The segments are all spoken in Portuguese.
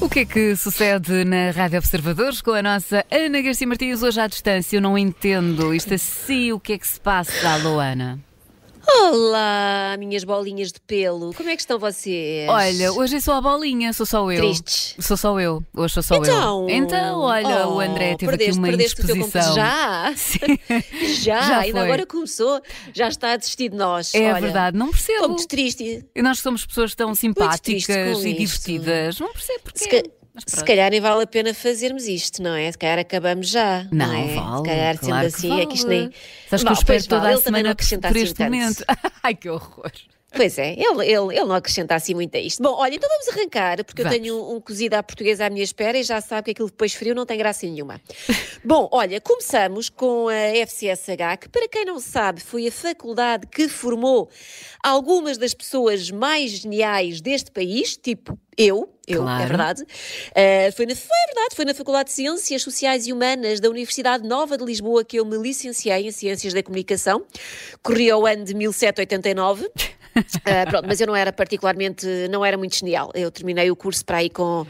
O que é que sucede na Rádio Observadores com a nossa Ana Garcia Martins hoje à distância? Eu não entendo isto assim, o que é que se passa, Luana? Olá, minhas bolinhas de pelo. Como é que estão vocês? Olha, hoje é só a bolinha, sou só eu. Tristes. Sou só eu. Hoje sou só então, eu. Então, olha, oh, o André teve perdeste, aqui uma perdeste indisposição. Já? Sim. já, Já ainda agora começou, já está a desistir de nós. É Olha, verdade, não percebo. Estou muito triste. E nós somos pessoas tão simpáticas e isto. divertidas. Não percebo porquê. Se, calhar nem vale a pena fazermos isto, não é? Se calhar acabamos já. Não, Não, é? vale. Se calhar claro sendo assim, é que isto nem. vale. Sabes que eu Vale, espero pois toda vale, a ele também não semana por assim este momento. Ai, que horror. Pois é, ele, ele, ele não acrescenta assim muito a isto. Bom, olha, então vamos arrancar, porque Vamos. eu tenho um, um cozido à portuguesa à minha espera e já sabe que aquilo depois frio não tem graça nenhuma. Bom, olha, começamos com a FCSH, que para quem não sabe foi a faculdade que formou algumas das pessoas mais geniais deste país, tipo eu, eu, Claro. é verdade. Uh, foi, na, foi é verdade, foi na Faculdade de Ciências Sociais e Humanas da Universidade Nova de Lisboa que eu me licenciei em Ciências da Comunicação. Corria o ano de 1789. Ah, pronto, mas eu não era particularmente, não era muito genial. Eu terminei o curso para aí com,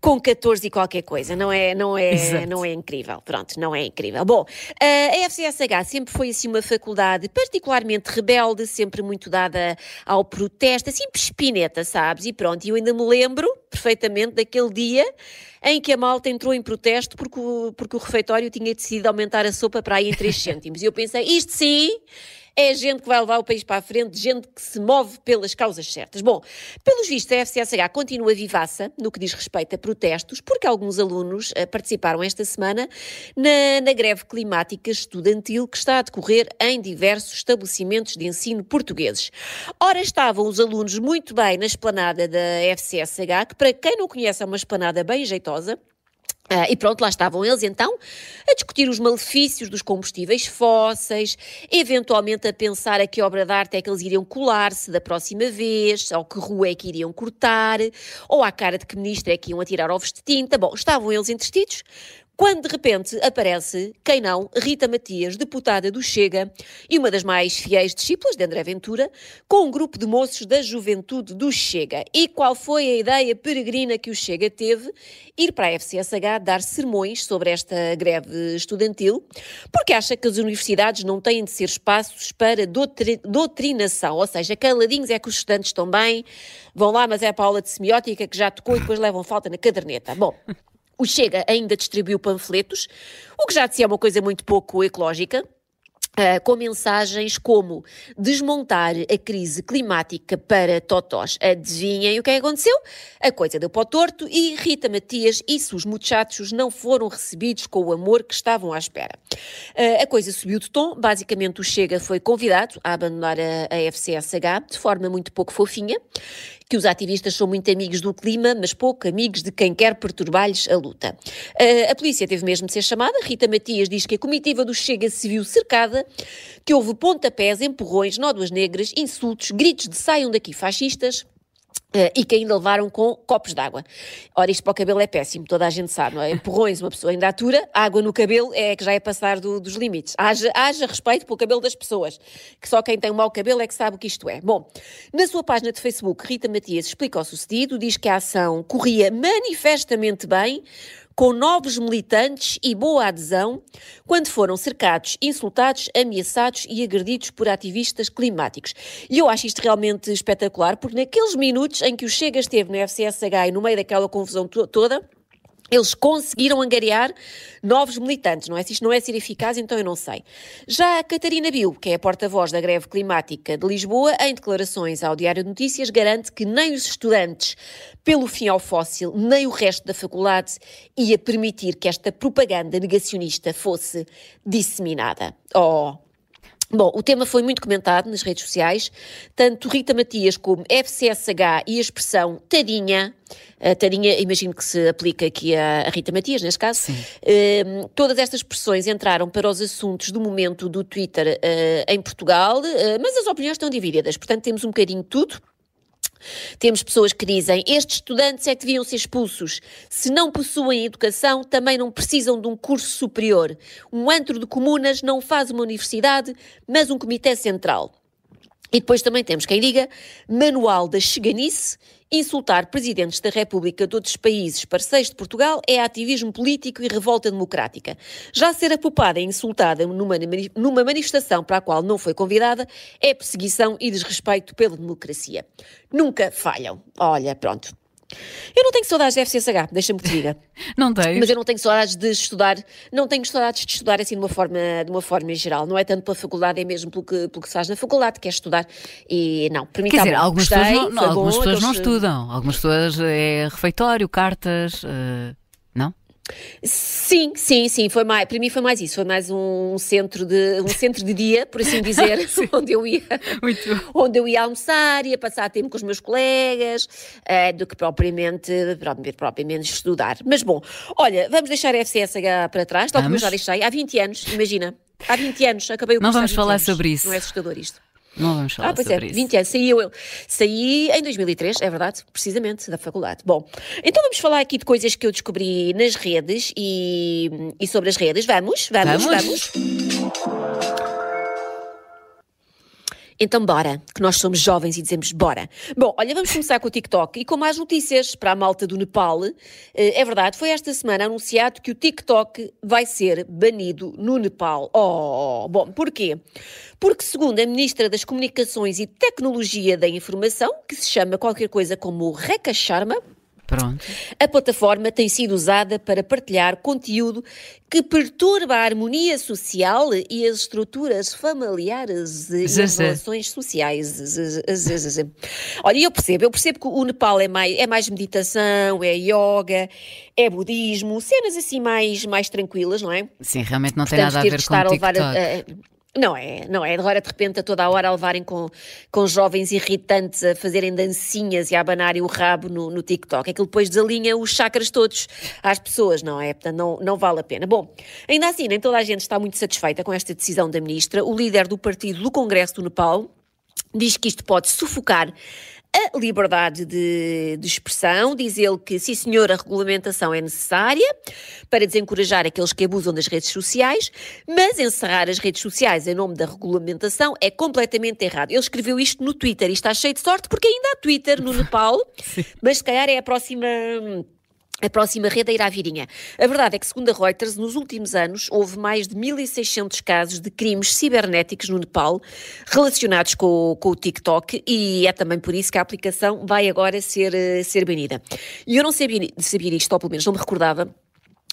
com 14 e qualquer coisa. Não é, não é, Exato. não é incrível. Pronto, não é incrível. Bom, ah, a FCSH sempre foi assim uma faculdade particularmente rebelde, sempre muito dada ao protesto, assim pespineta, sabes? E pronto, e eu ainda me lembro perfeitamente daquele dia em que a malta entrou em protesto porque o, porque o refeitório tinha decidido aumentar a sopa para aí em 3 cêntimos. E eu pensei, isto sim é gente que vai levar o país para a frente, gente que se move pelas causas certas. Bom, pelos vistos, a FCSH continua vivaça no que diz respeito a protestos, porque alguns alunos eh, participaram esta semana na, na greve climática estudantil que está a decorrer em diversos estabelecimentos de ensino portugueses. Ora, estavam os alunos muito bem na esplanada da FCSH, que para quem não conhece é uma esplanada bem jeitosa, ah, e pronto, lá estavam eles então a discutir os malefícios dos combustíveis fósseis, eventualmente a pensar a que obra de arte é que eles iriam colar-se da próxima vez, ou que rua é que iriam cortar, ou à cara de que ministro é que iam atirar ovos de tinta. Bom, estavam eles entretidos. Quando de repente aparece, quem não, Rita Matias, deputada do Chega e uma das mais fiéis discípulas de André Ventura, com um grupo de moços da juventude do Chega. E qual foi a ideia peregrina que o Chega teve? Ir para a FCSH dar sermões sobre esta greve estudantil, porque acha que as universidades não têm de ser espaços para doutri- doutrinação, ou seja, caladinhos é que os estudantes estão bem, vão lá, mas é para a aula de semiótica que já tocou e depois levam falta na caderneta. Bom. O Chega ainda distribuiu panfletos, o que já de si é uma coisa muito pouco ecológica, ah, com mensagens como desmontar a crise climática para totós. Adivinhem o que é aconteceu? A coisa deu para o torto e Rita Matias e seus muchachos não foram recebidos com o amor que estavam à espera. Ah, a coisa subiu de tom, basicamente o Chega foi convidado a abandonar a, a FCSH de forma muito pouco fofinha, que os ativistas são muito amigos do clima, mas pouco amigos de quem quer perturbar-lhes a luta. Ah, a polícia teve mesmo de ser chamada. Rita Matias diz que a comitiva do Chega se viu cercada, que houve pontapés, empurrões, nódoas negras, insultos, gritos de saiam daqui fascistas. Eh, e que ainda levaram com copos de água. Ora, isto para o cabelo é péssimo, toda a gente sabe, não é? Empurrões, uma pessoa ainda atura, água no cabelo é que já é passar do- dos limites. Haja, haja respeito pelo cabelo das pessoas, que só quem tem um mau cabelo é que sabe o que isto é. Bom, na sua página de Facebook, Rita Matias explica o sucedido, diz que a ação corria manifestamente bem, com novos militantes e boa adesão, quando foram cercados, insultados, ameaçados e agredidos por ativistas climáticos. E eu acho isto realmente espetacular, porque naqueles minutos em que o Chega esteve no FCSH e no meio daquela confusão to- toda, eles conseguiram angariar novos militantes, não é? Se isto não é ser eficaz, então eu não sei. Já a Catarina Bill, que é a porta-voz da greve climática de Lisboa, em declarações ao Diário de Notícias, garante que nem os estudantes, pelo fim ao fóssil, nem o resto da faculdade ia permitir que esta propaganda negacionista fosse disseminada. Oh, Bom, o tema foi muito comentado nas redes sociais, tanto Rita Matias como FCSH e a expressão tadinha, tadinha imagino que se aplica aqui a, Rita Matias, neste caso, Ehm, todas estas expressões entraram para os assuntos do momento do Twitter eh, em Portugal, eh, mas as opiniões estão divididas, portanto temos um bocadinho de tudo. Temos pessoas que dizem estes estudantes é que deviam ser expulsos. Se não possuem educação, também não precisam de um curso superior. Um antro de comunas não faz uma universidade, mas um comitê central. E depois também temos quem diga Manual da Cheganice, insultar presidentes da República de outros países parceiros de Portugal é ativismo político e revolta democrática. Já ser apopada e insultada numa, numa manifestação para a qual não foi convidada é perseguição e desrespeito pela democracia. Nunca falham. Olha, pronto. Eu não tenho saudades de FCSH, deixa-me que te diga. não tenho. Mas eu não tenho saudades de estudar, não tenho saudades de estudar assim de uma forma, de uma forma geral. Não é tanto pela faculdade, é mesmo pelo que, pelo que se faz na faculdade, que é estudar. E não, para mim Quer está dizer, bom. algumas Gostei, pessoas, não, foi algumas bom, pessoas não estudam. Algumas pessoas é refeitório, cartas. eh, não? Sim, sim, sim, foi mais, para mim foi mais isso, foi mais um centro de, um centro de dia, por assim dizer, onde eu ia, onde eu ia almoçar, ia passar tempo com os meus colegas, eh, do que propriamente, propriamente, estudar. Mas bom, olha, vamos deixar a FCSH para trás, tal como eu já deixei, há 20 anos, imagina, há 20 anos, acabei o Não vamos 20 falar anos. sobre isso. Não é assustador isto. Não vamos falar Ah, pois é, sobre isso. 20 anos. Saí, eu, saí em 2003, é verdade, precisamente, da faculdade. Bom, então vamos falar aqui de coisas que eu descobri nas redes e, e sobre as redes. Vamos, vamos, Vamos. vamos. Então bora, que nós somos jovens e dizemos bora. Bom, olha, vamos começar com o TikTok e com mais notícias para a malta do Nepal. Eh, É verdade, foi esta semana anunciado que o TikTok vai ser banido no Nepal. Oh, bom, porquê? Porque segundo a Ministra das Comunicações e Tecnologia da Informação, que se chama qualquer coisa como Rekha Sharma, Pronto. a plataforma tem sido usada para partilhar conteúdo que perturba a harmonia social e as estruturas familiares e as relações sociais. Olha, eu percebo, eu percebo que o Nepal é mais, é mais meditação, é yoga, é budismo, cenas assim mais, mais tranquilas, não é? Sim, realmente não tem Portanto, nada a ver com o TikTok. a- a- não é, não é. Agora de repente a toda a hora a levarem com, com jovens irritantes a fazerem dancinhas e a abanarem o rabo no, no TikTok. Aquilo depois desalinha os chakras todos às pessoas, não é? Portanto, não, não vale a pena. Bom, ainda assim, nem toda a gente está muito satisfeita com esta decisão da ministra. O líder do partido do Congresso do Nepal diz que isto pode sufocar a liberdade de, de expressão, diz ele que, sim senhor, a regulamentação é necessária para desencorajar aqueles que abusam das redes sociais, mas encerrar as redes sociais em nome da regulamentação é completamente errado. Ele escreveu isto no Twitter e está cheio de sorte porque ainda há Twitter no Nepal, mas se calhar é a próxima... A próxima rede a ir à virinha. A verdade é que, segundo a Reuters, nos últimos anos houve mais de 1.600 casos de crimes cibernéticos no Nepal relacionados com, o- com o TikTok e é também por isso que a aplicação vai agora ser, eh, ser banida. E eu não sabia, sabia isto, ou pelo menos não me recordava,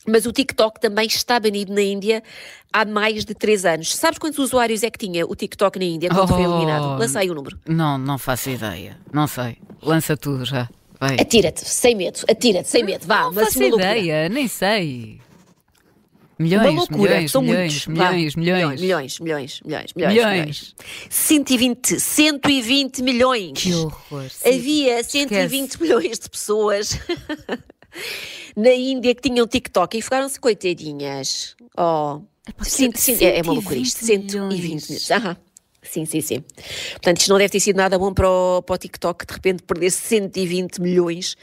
mas o TikTok também está banido na Índia há mais de 3 anos. Sabes quantos usuários é que tinha o TikTok na Índia quando foi Oh. eliminado? Lança aí o número. Não, não faço ideia. Não sei. Lança tudo já. Atira-te, sem medo, atira-te, sem medo, vá. Não faço uma loucura. ideia, nem sei. Uma Milhões, loucura, milhões, são milhões, muitos. Milhões, milhões, milhões, milhões, milhões, milhões, Milhões. milhões. 120, 120 milhões. Que horror. Havia 120 milhões de pessoas na Índia que tinham TikTok e ficaram-se coitadinhas. Oh, sim, sim, é, é uma loucura isto. 120 120 milhões. milhões. Aham. Sim, sim, sim. Portanto, isto não deve ter sido nada bom para o, para o TikTok, de repente perder 120 milhões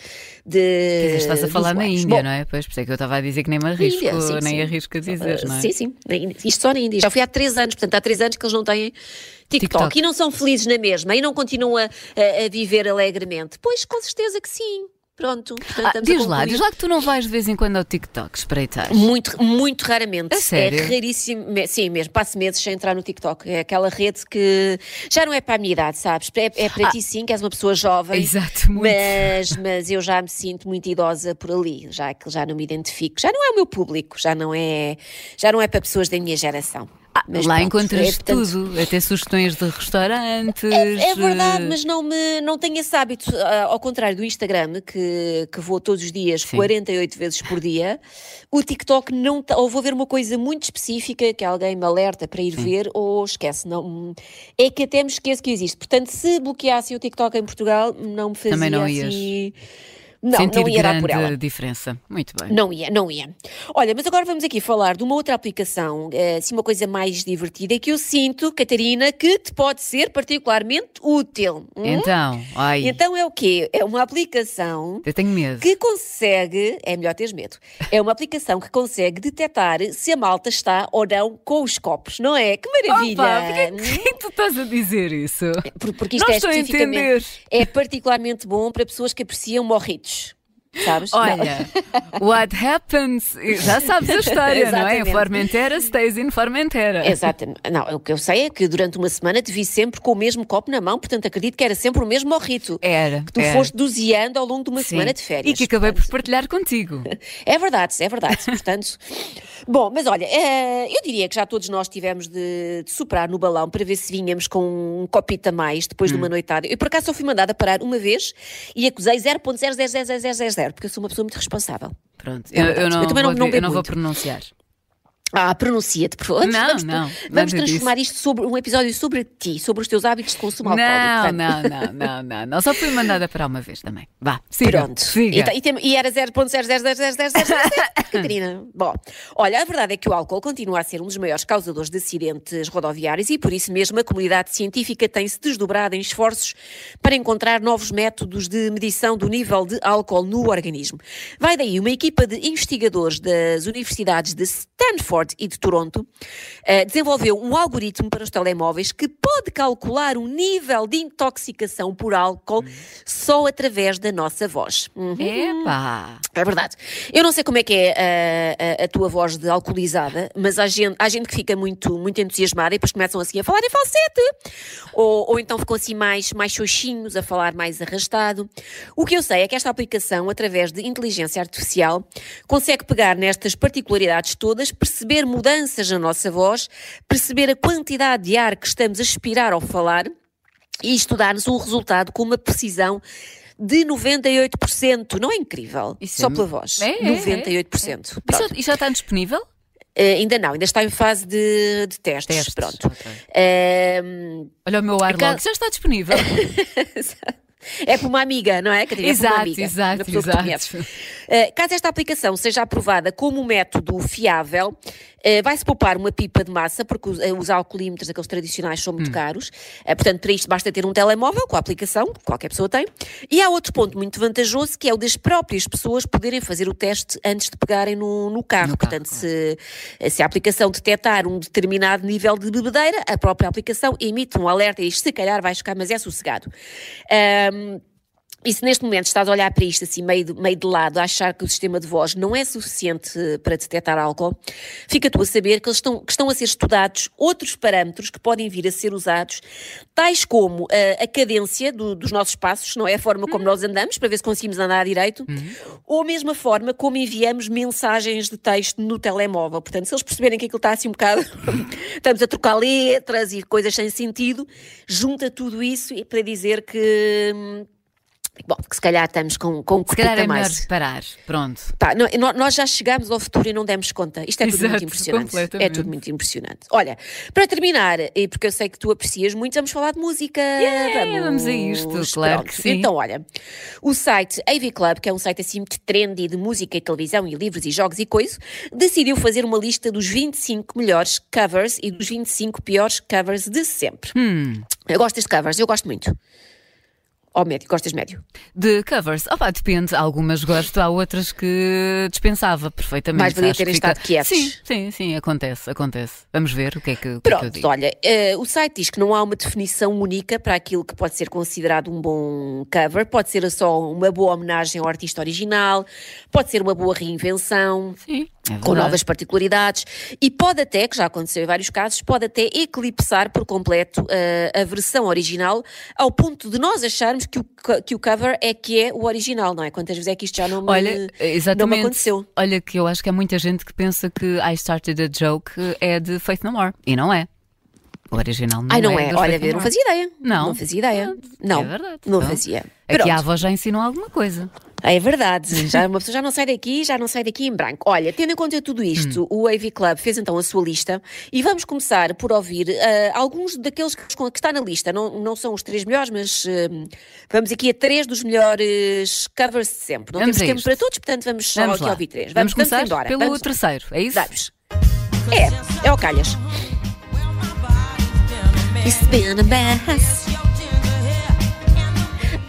de. Quer dizer, estás a falar na. Índia, Bom, não é? Pois, por isso é que eu estava a dizer que nem me arrisco, Índia, sim, nem sim. arrisco a dizer, Uh, não é? Sim, sim. Isto só na Índia. Já foi há três anos, portanto, há três anos que eles não têm TikTok, TikTok. e não são felizes na mesma e não continuam a, a- a viver alegremente. Pois, com certeza que sim. Pronto. Portanto, Ah, diz lá, diz lá que tu não vais de vez em quando ao TikTok espreitar. Muito, muito raramente. A sério? É raríssimo. Sim, mesmo. Passo meses sem entrar no TikTok. É aquela rede que já não é para a minha idade, sabes? É, é para ti sim, que és uma pessoa jovem. Ah. Exato, muito. Mas, mas eu já me sinto muito idosa por ali, já que já não me identifico. Já não é o meu público, já não é, já não é para pessoas da minha geração. Mas Lá pronto, encontras é, portanto, tudo, até sugestões de restaurantes. É verdade, eh, mas não, me, não tenho esse hábito, ah, ao contrário do Instagram, que, que vou todos os dias, Sim. 48 vezes por dia, o TikTok não, tá- ou vou ver uma coisa muito específica que alguém me alerta para ir ver, ou esquece, não, é que até me esqueço que existe. Portanto, se bloqueassem o TikTok em Portugal, não me fazia Também não ias. Não, sentir não ia dar por grande ela. diferença. Muito bem. Não ia, não ia. Olha, mas agora vamos aqui falar de uma outra aplicação, eh, assim, uma coisa mais divertida, que eu sinto, Catarina, que te pode ser particularmente útil. Hum? Então, ai, Então é o quê? É uma aplicação eu tenho medo. que consegue, é melhor teres medo, é uma aplicação que consegue detectar se a malta está ou não com os copos, não é? Que maravilha! Opa, porquê que tu estás a dizer isso? Por- Porque isto Não é estou a especificamente, entender. é particularmente bom para pessoas que apreciam morritos, sabes? Olha, what happens? Já sabes a história, não é? Em. Formentera, stays in Formentera. Exatamente. Não, o que eu sei é que durante uma semana te vi sempre com o mesmo copo na mão, portanto acredito que era sempre o mesmo morrito. Era. Que tu era. foste doseando ao longo de uma Sim. semana de férias. E que acabei por Portanto, partilhar contigo. É verdade, é verdade. Portanto, bom, mas olha, eh, eu diria que já todos nós tivemos de, de soprar no balão para ver se vinhamos com um copito a mais depois de Hum. uma noitada. Eu por acaso só fui mandada parar uma vez e acusei 0.0000000, porque eu sou uma pessoa muito responsável. Pronto, eu, eu não, Eu também não- vou, não eu não vou pronunciar. Ah, pronuncia-te, por favor. Não, vamos, não, vamos transformar isto sobre um episódio sobre ti, sobre os teus hábitos de consumo Não, alcoólico. não, não, não, não, não. Só fui mandada para uma vez também. Vá, siga. Pronto. Siga. E, e, tem- e era 0.0000000. Catarina. Bom, olha, a verdade é que o álcool continua a ser um dos maiores causadores de acidentes rodoviários e por isso mesmo a comunidade científica tem-se desdobrado em esforços para encontrar novos métodos de medição do nível de álcool no organismo. Vai daí uma equipa de investigadores das universidades de Stanford e de Toronto eh, desenvolveu um algoritmo para os telemóveis que pode calcular o nível de intoxicação por álcool só através da nossa voz. Uhum. Epá. É verdade. Eu não sei como é que é a, a- a tua voz de alcoolizada, mas há gente, há gente que fica muito, muito entusiasmada e depois começam assim a falar em falsete. Ou, ou então ficam assim mais, mais xoxinhos, a falar mais arrastado. O que eu sei é que esta aplicação, através de inteligência artificial, consegue pegar nestas particularidades todas, perceber mudanças na nossa voz, perceber a quantidade de ar que estamos a expirar ao falar e isto dá-nos um resultado com uma precisão de 98%. Não é incrível? Isso Só é- pela voz. É, é, é, 98%. E já, e já está disponível? Eh, ainda não, ainda está em fase de, de testes. Testes, Pronto. ok. Ehm, Olha o meu ar logo. Já está disponível. é para uma amiga, não é? Catarina? É para uma exato, amiga, exato, uma exato. Uh, caso esta aplicação seja aprovada como um método fiável, uh, vai-se poupar uma pipa de massa, porque os, uh, os alcoolímetros, aqueles tradicionais, são Hum. muito caros. Uh, portanto, para isto basta ter um telemóvel com a aplicação, que qualquer pessoa tem. E há outro ponto muito vantajoso, que é o das próprias pessoas poderem fazer o teste antes de pegarem no, no carro. No carro, portanto, se, se a aplicação detectar um determinado nível de bebedeira, a própria aplicação emite um alerta e diz se calhar vais ficar, mas é sossegado. Um, e se neste momento estás a olhar para isto assim meio de, meio de lado, a achar que o sistema de voz não é suficiente para detectar álcool, fica tu a saber que, eles estão, que estão a ser estudados outros parâmetros que podem vir a ser usados, tais como eh, a cadência do- dos nossos passos, não é a forma como nós andamos, para ver se conseguimos andar direito, ou a mesma forma como enviamos mensagens de texto no telemóvel. Portanto, se eles perceberem que aquilo está assim um bocado, estamos a trocar letras e coisas sem sentido, junta tudo isso para dizer que. Bom, que se calhar estamos com, com um Se calhar é melhor mais. parar. Pronto. Pá, nó- nós já chegámos ao futuro e não demos conta. Isto é tudo Exato, muito impressionante. É tudo muito impressionante. Olha, para terminar, e porque eu sei que tu aprecias muito, vamos falar de música. Yeah, vamos a isto, claro Pronto. que sim. Então, olha, o site AV Club, que é um site assim muito trendy de música e televisão e livros e jogos e coisa, decidiu fazer uma lista dos 25 melhores covers e dos 25 piores covers de sempre. Hum. Eu gosto deste covers, eu gosto muito. Ó médio, gostas médio? De covers, opa, depende. Algumas gosto, há outras que dispensava perfeitamente. Mais valia terem fica- estado quietos. Sim, sim, sim, acontece, acontece. Vamos ver o que é que, o que, é que eu Pronto, digo. olha, eh, o site diz que não há uma definição única para aquilo que pode ser considerado um bom cover. Pode ser só uma boa homenagem ao artista original, pode ser uma boa reinvenção. Sim, é Com novas particularidades e pode até, que já aconteceu em vários casos, pode até eclipsar por completo eh, a versão original ao ponto de nós acharmos que o, que o cover é que é o original, não é? Quantas vezes é que isto já não me, Olha, não me exatamente. aconteceu? Olha, que eu acho que há muita gente que pensa que I Started a Joke é de Faith No More. E não é. O original não Ai, não é. é? Olha, ver, não fazia ideia. Não. Não fazia ideia. É Não, verdade. não Então, fazia. Aqui Pronto. a avó já ensinou alguma coisa. É verdade, já, uma pessoa já não sai daqui, já não sai daqui em branco. Olha, tendo em conta tudo isto, o AV Club fez então a sua lista e vamos começar por ouvir uh, alguns daqueles que, que está na lista. Não, não são os três melhores, mas uh, vamos aqui a três dos melhores covers de sempre. Não Vamos temos tempo para todos, portanto vamos só Vamos aqui lá. ouvir três. Vamos, começar embora. pelo vamos, terceiro, é isso? Vamos. É, é o Calhas. It's been a mess.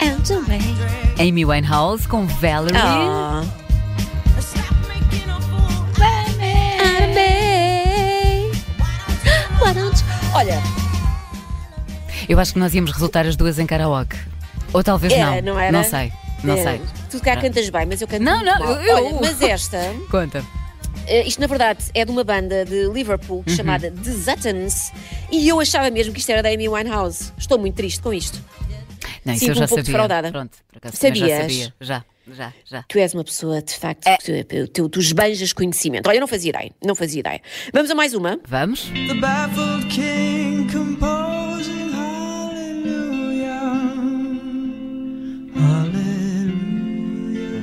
And the way. Amy Winehouse com Valerie. Ah. You- Olha, Eu acho que nós íamos resultar as duas em karaoke. Ou talvez Era, não. não era? Não sei. Não eh, sei. tu cá cantas bem, mas eu canto Não, muito não, mal. eu- Olha, mas esta, Conta. eh, isto na verdade é de uma banda de Liverpool Uhum. chamada The Zuttons e eu achava mesmo que isto era da Amy Winehouse. Estou muito triste com isto. Não, isso Sinto eu já um pouco sabia. defraudada. Pronto, por acaso também já Sabias? sabia. Já, já, já. Tu és uma pessoa, de facto, É. que tu, tu, tu esbanjas conhecimento. Olha, eu não fazia ideia, não fazia ideia. Vamos a mais uma. Vamos? The baffled king composing hallelujah. Hallelujah.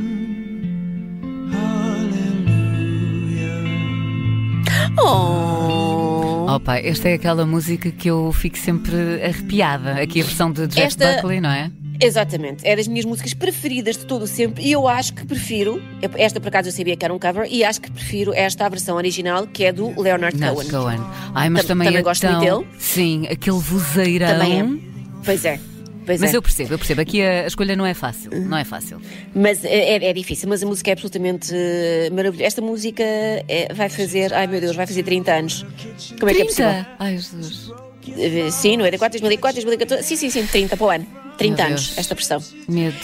Hallelujah. Oh. Opa, esta é aquela música que eu fico sempre arrepiada. Aqui a versão de Jeff Esta- Buckley, não é? Exatamente, é das minhas músicas preferidas de todo o sempre e eu acho que prefiro, esta por acaso eu sabia que era um cover, e acho que prefiro esta a versão original que é do Leonard Não, Cohen. Cohen. Ai, mas Tam- também, também é gosto tão... muito dele. Sim, aquele vozeirão. Também é. Pois é, pois Mas é. eu percebo, eu percebo. Aqui a, escolha não é fácil. Não é fácil. Mas é, é- é difícil, mas a música é absolutamente eh, maravilhosa. Esta música é- vai fazer, ai meu Deus, vai fazer 30 anos. Como é que é possível? 30! Ai, Jesus. Eh, Sim, 94, 2004, 2014, sim, sim, sim, 30 para o ano. 30 Meu anos, Deus. esta versão. Medo.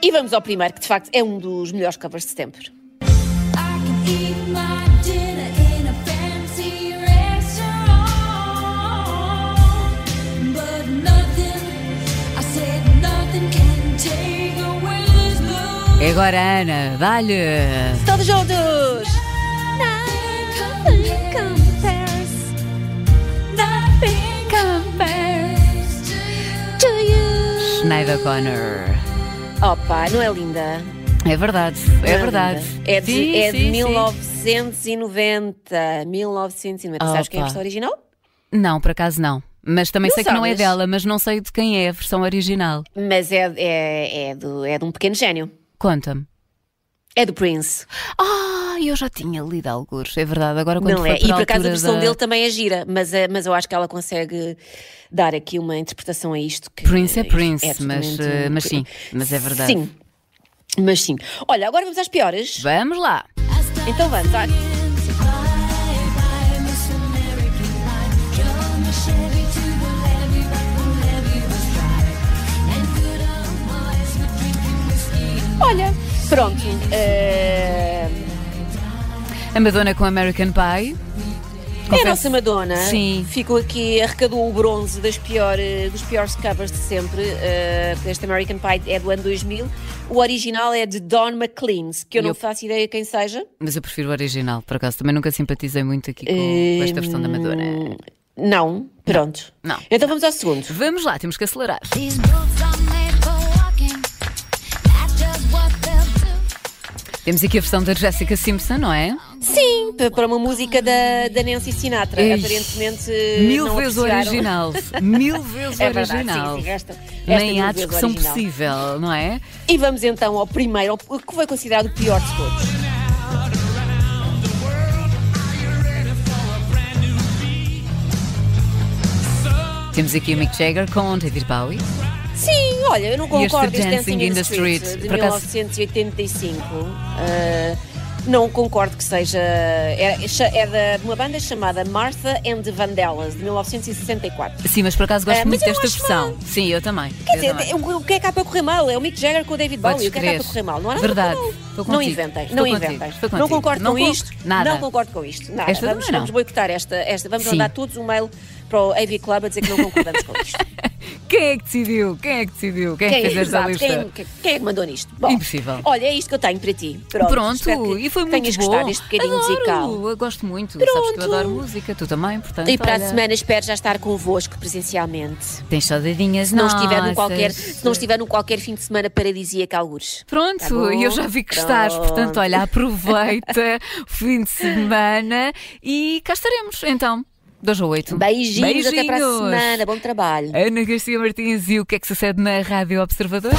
E vamos ao primeiro, que de facto é um dos melhores covers de sempre. É agora, Ana. Dá-lhe. Todos juntos! Schneider Connor. Opa, não é linda? É verdade, é Não verdade. linda? É de, Sim, é de sim, sim. 1990. 1990. Sabes quem é a Opa. versão original? Não, por acaso não. Mas também Não sei que não é sabes? dela, mas não sei de quem é a versão original. Mas é, é, é, do, é de um pequeno gênio. Conta-me. É do Prince. Ah, eu já tinha lido alguns, é verdade. Agora quando não é? E por acaso a versão da... dele também é gira, mas, é- mas eu acho que ela consegue dar aqui uma interpretação a isto. Que Prince é Prince, é mas, eh, mas sim, mas é verdade. Sim, mas sim. Olha, agora vamos às piores. Vamos lá. Então vamos. ah, Olha, pronto. eh, A Madonna com American Pie. é a Confesso- nossa Madonna. Sim. Ficou aqui, arrecadou o bronze das pior, eh, dos piores covers de sempre. eh, este American Pie é do ano 2000. O original é de Don McLean, que eu E não eu- faço ideia quem seja. Mas eu prefiro o original, por acaso. Também nunca simpatizei muito aqui com, com esta versão da Madonna. Hum, Não, pronto. Não. Então vamos ao segundo. Vamos lá, temos que acelerar. Temos aqui a versão da Jessica Simpson, não é? Sim, pa- para uma música da, da Nancy Sinatra. Ei, Aparentemente. Mil vezes o original. Mil vezes o É verdade, original. sim, sim, esta, esta Nem há o discussão original. possível, não é? E vamos então ao primeiro, ao que foi considerado o pior de todos. Temos aqui o Mick Jagger com David Bowie. Sim, olha, eu não concordo. Este Dancing in the Street, de por acaso- 1985. ah, não concordo que seja. É, é da- de uma banda chamada Martha and the Vandellas, de 1964. Sim, mas por acaso gosto mas muito desta versão. mal. Sim, eu também. Quer dizer, o, que é que há para correr mal? É o Mick Jagger com o David Bowie. O que é que há para correr mal? Não há nada Verdade. Não inventem, Estou não contigo. inventem. Estou Não contigo. concordo Não com isto. nada. Não concordo com isto. Nada. Esta vamos, não. vamos boicotar esta, esta. Vamos Sim. mandar todos um mail para o AV Club a dizer que não concordamos com isto. Quem é que decidiu? Quem é que decidiu? Quem, é que fez esta exato, lista? quem, quem- quem é que mandou nisto? Bom, Impossível. Olha, é isto que eu tenho para ti. Pronto, Pronto, e foi muito tenhas bom. gostado deste bocadinho adoro, musical. Eu gosto muito. Sabes que eu Pronto. adoro música, tu também, portanto. E para olha, a semana espero já estar convosco presencialmente. Tens saudadinhas Se não, estiver nossas. qualquer, se não estiver num qualquer fim de semana paradisíaco, algures. Pronto, Tá e eu já vi que estás, Pronto. portanto, olha, aproveita o fim de semana e cá estaremos, então, 2 a 8. Beijinhos, até para a semana. Bom trabalho. Ana Garcia Martins e o que é que sucede na Rádio Observador?